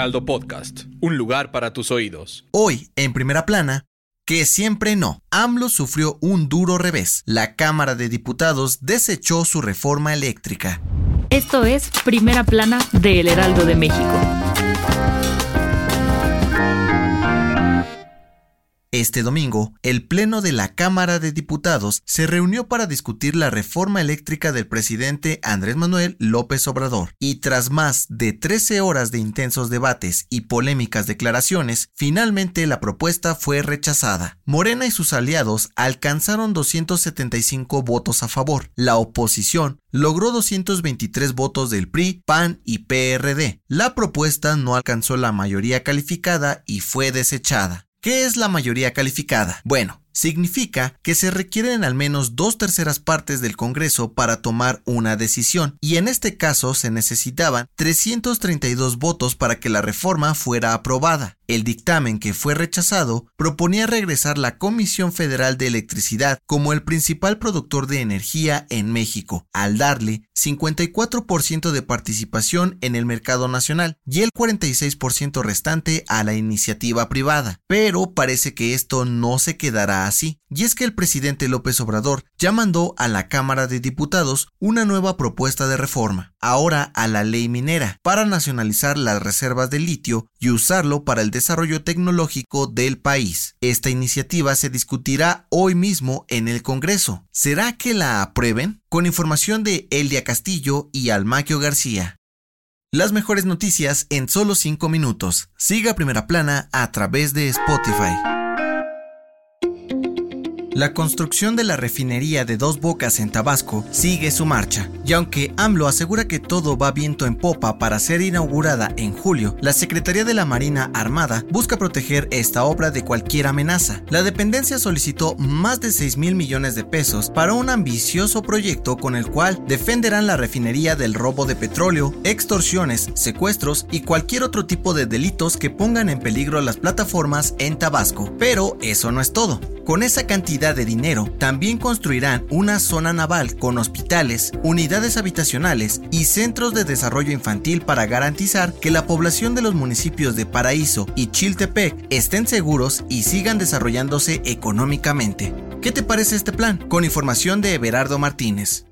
Heraldo Podcast, un lugar para tus oídos. Hoy, en primera plana, que siempre no. AMLO sufrió un duro revés. La Cámara de Diputados desechó su reforma eléctrica. Esto es Primera Plana de El Heraldo de México. Este domingo, el Pleno de la Cámara de Diputados se reunió para discutir la reforma eléctrica del presidente Andrés Manuel López Obrador, y tras más de 13 horas de intensos debates y polémicas declaraciones, finalmente la propuesta fue rechazada. Morena y sus aliados alcanzaron 275 votos a favor. La oposición logró 223 votos del PRI, PAN y PRD. La propuesta no alcanzó la mayoría calificada y fue desechada. ¿Qué es la mayoría calificada? Bueno, significa que se requieren al menos dos terceras partes del Congreso para tomar una decisión, y en este caso se necesitaban 332 votos para que la reforma fuera aprobada. El dictamen que fue rechazado proponía regresar la Comisión Federal de Electricidad como el principal productor de energía en México, al darle 54% de participación en el mercado nacional y el 46% restante a la iniciativa privada. Pero parece que esto no se quedará así, y es que el presidente López Obrador ya mandó a la Cámara de Diputados una nueva propuesta de reforma, ahora a la ley minera, para nacionalizar las reservas de litio y usarlo para el desarrollo tecnológico del país. Esta iniciativa se discutirá hoy mismo en el Congreso. ¿Será que la aprueben? Con información de Elia Castillo y Almaquio García. Las mejores noticias en solo 5 minutos. Siga Primera Plana a través de Spotify. La construcción de la refinería de Dos Bocas en Tabasco sigue su marcha, y aunque AMLO asegura que todo va viento en popa para ser inaugurada en julio, la Secretaría de la Marina Armada busca proteger esta obra de cualquier amenaza. La dependencia solicitó más de 6 mil millones de pesos para un ambicioso proyecto con el cual defenderán la refinería del robo de petróleo, extorsiones, secuestros y cualquier otro tipo de delitos que pongan en peligro las plataformas en Tabasco. Pero eso no es todo. Con esa cantidad de dinero, también construirán una zona naval con hospitales, unidades habitacionales y centros de desarrollo infantil para garantizar que la población de los municipios de Paraíso y Chiltepec estén seguros y sigan desarrollándose económicamente. ¿Qué te parece este plan? Con información de Everardo Martínez.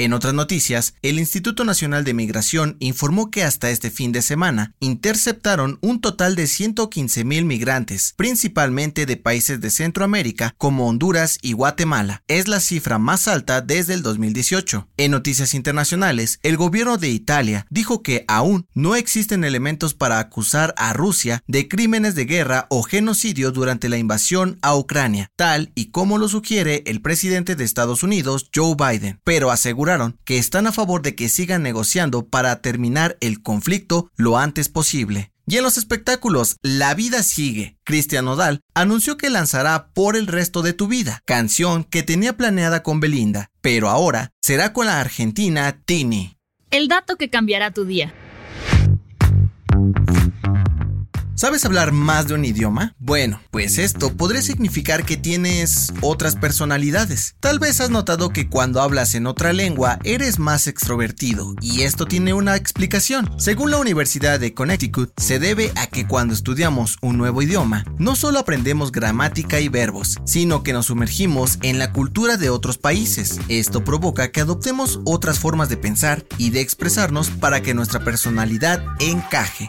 En otras noticias, el Instituto Nacional de Migración informó que hasta este fin de semana interceptaron un total de 115 mil migrantes, principalmente de países de Centroamérica como Honduras y Guatemala. Es la cifra más alta desde el 2018. En noticias internacionales, el gobierno de Italia dijo que aún no existen elementos para acusar a Rusia de crímenes de guerra o genocidio durante la invasión a Ucrania, tal y como lo sugiere el presidente de Estados Unidos, Joe Biden, pero asegura que están a favor de que sigan negociando para terminar el conflicto lo antes posible. Y en los espectáculos, La vida sigue. Cristian Nodal anunció que lanzará Por el resto de tu vida, canción que tenía planeada con Belinda, pero ahora será con la argentina Tini. El dato que cambiará tu día. ¿Sabes hablar más de un idioma? Bueno, pues esto podría significar que tienes otras personalidades. Tal vez has notado que cuando hablas en otra lengua eres más extrovertido, y esto tiene una explicación. Según la Universidad de Connecticut, se debe a que cuando estudiamos un nuevo idioma, no solo aprendemos gramática y verbos, sino que nos sumergimos en la cultura de otros países. Esto provoca que adoptemos otras formas de pensar y de expresarnos para que nuestra personalidad encaje